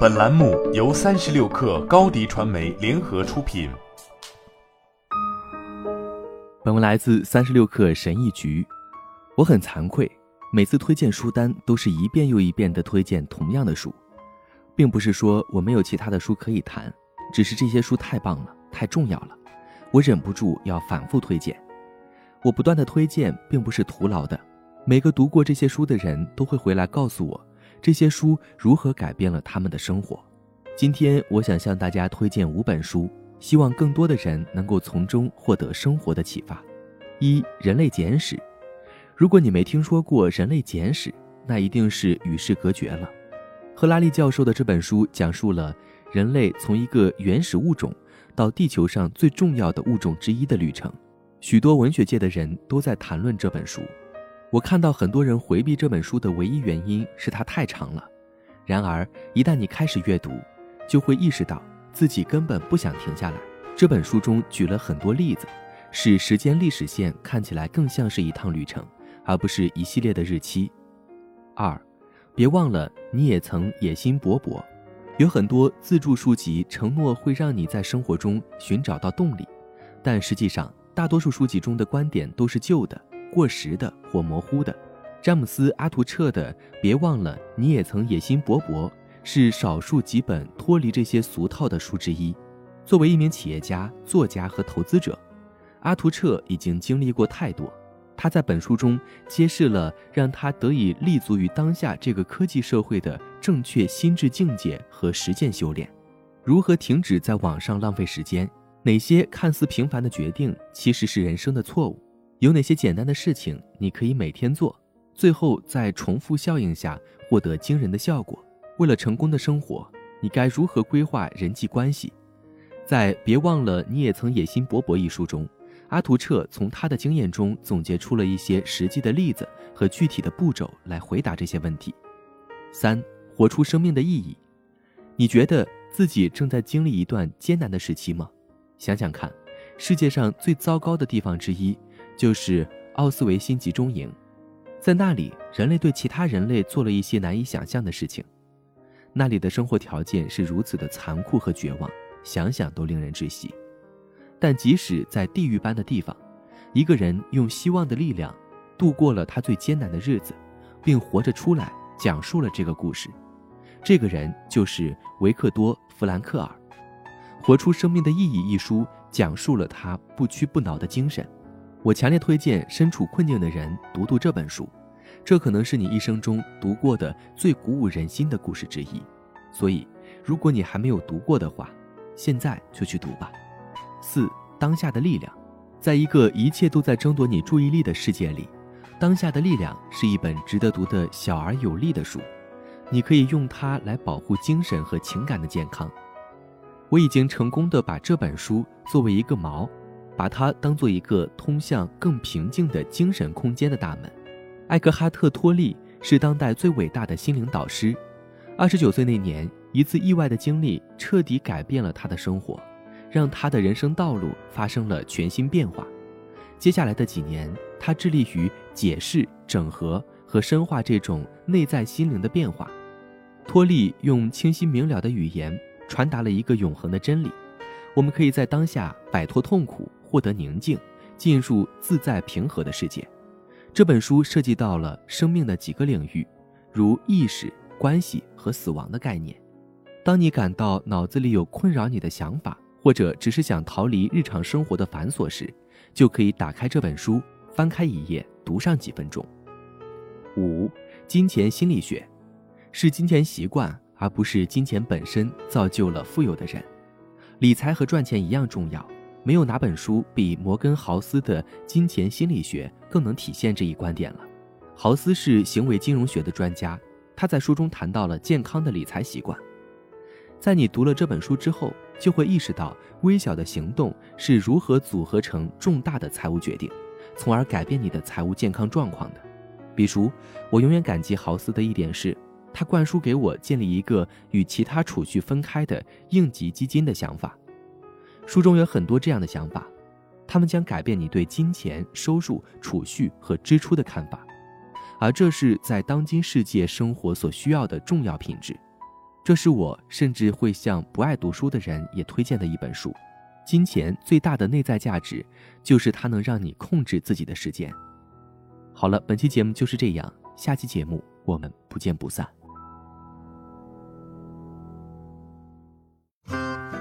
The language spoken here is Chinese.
本栏目由三十六氪高低传媒联合出品。本文来自三十六氪神译局。我很惭愧，每次推荐书单都是一遍又一遍的推荐同样的书，并不是说我没有其他的书可以谈，只是这些书太棒了，太重要了，我忍不住要反复推荐。我不断的推荐并不是徒劳的，每个读过这些书的人都会回来告诉我。这些书如何改变了他们的生活？今天我想向大家推荐五本书，希望更多的人能够从中获得生活的启发。一《人类简史》，如果你没听说过《人类简史》，那一定是与世隔绝了。赫拉利教授的这本书讲述了人类从一个原始物种到地球上最重要的物种之一的旅程。许多文学界的人都在谈论这本书。我看到很多人回避这本书的唯一原因是它太长了。然而，一旦你开始阅读，就会意识到自己根本不想停下来。这本书中举了很多例子，使时间历史线看起来更像是一趟旅程，而不是一系列的日期。二，别忘了你也曾野心勃勃。有很多自助书籍承诺会让你在生活中寻找到动力，但实际上，大多数书籍中的观点都是旧的。过时的或模糊的，詹姆斯·阿图彻的《别忘了你也曾野心勃勃》是少数几本脱离这些俗套的书之一。作为一名企业家、作家和投资者，阿图彻已经经历过太多。他在本书中揭示了让他得以立足于当下这个科技社会的正确心智境界和实践修炼：如何停止在网上浪费时间？哪些看似平凡的决定其实是人生的错误？有哪些简单的事情你可以每天做，最后在重复效应下获得惊人的效果？为了成功的生活，你该如何规划人际关系？在《别忘了你也曾野心勃勃》一书中，阿图彻从他的经验中总结出了一些实际的例子和具体的步骤来回答这些问题。三、活出生命的意义。你觉得自己正在经历一段艰难的时期吗？想想看，世界上最糟糕的地方之一。就是奥斯维辛集中营，在那里，人类对其他人类做了一些难以想象的事情。那里的生活条件是如此的残酷和绝望，想想都令人窒息。但即使在地狱般的地方，一个人用希望的力量度过了他最艰难的日子，并活着出来，讲述了这个故事。这个人就是维克多·弗兰克尔，《活出生命的意义》一书讲述了他不屈不挠的精神。我强烈推荐身处困境的人读读这本书，这可能是你一生中读过的最鼓舞人心的故事之一。所以，如果你还没有读过的话，现在就去读吧。四、当下的力量，在一个一切都在争夺你注意力的世界里，《当下的力量》是一本值得读的小而有力的书，你可以用它来保护精神和情感的健康。我已经成功的把这本书作为一个锚。把它当做一个通向更平静的精神空间的大门。艾克哈特·托利是当代最伟大的心灵导师。二十九岁那年，一次意外的经历彻底改变了他的生活，让他的人生道路发生了全新变化。接下来的几年，他致力于解释、整合和深化这种内在心灵的变化。托利用清晰明了的语言传达了一个永恒的真理：我们可以在当下摆脱痛苦。获得宁静，进入自在平和的世界。这本书涉及到了生命的几个领域，如意识、关系和死亡的概念。当你感到脑子里有困扰你的想法，或者只是想逃离日常生活的繁琐时，就可以打开这本书，翻开一页，读上几分钟。五、金钱心理学，是金钱习惯，而不是金钱本身造就了富有的人。理财和赚钱一样重要。没有哪本书比摩根豪斯的金钱心理学更能体现这一观点了。豪斯是行为金融学的专家，他在书中谈到了健康的理财习惯。在你读了这本书之后，就会意识到微小的行动是如何组合成重大的财务决定，从而改变你的财务健康状况的。比如，我永远感激豪斯的一点是，他灌输给我建立一个与其他储蓄分开的应急基金的想法。书中有很多这样的想法，他们将改变你对金钱、收入、储蓄和支出的看法，而这是在当今世界生活所需要的重要品质。这是我甚至会向不爱读书的人也推荐的一本书。金钱最大的内在价值，就是它能让你控制自己的时间。好了，本期节目就是这样，下期节目我们不见不散。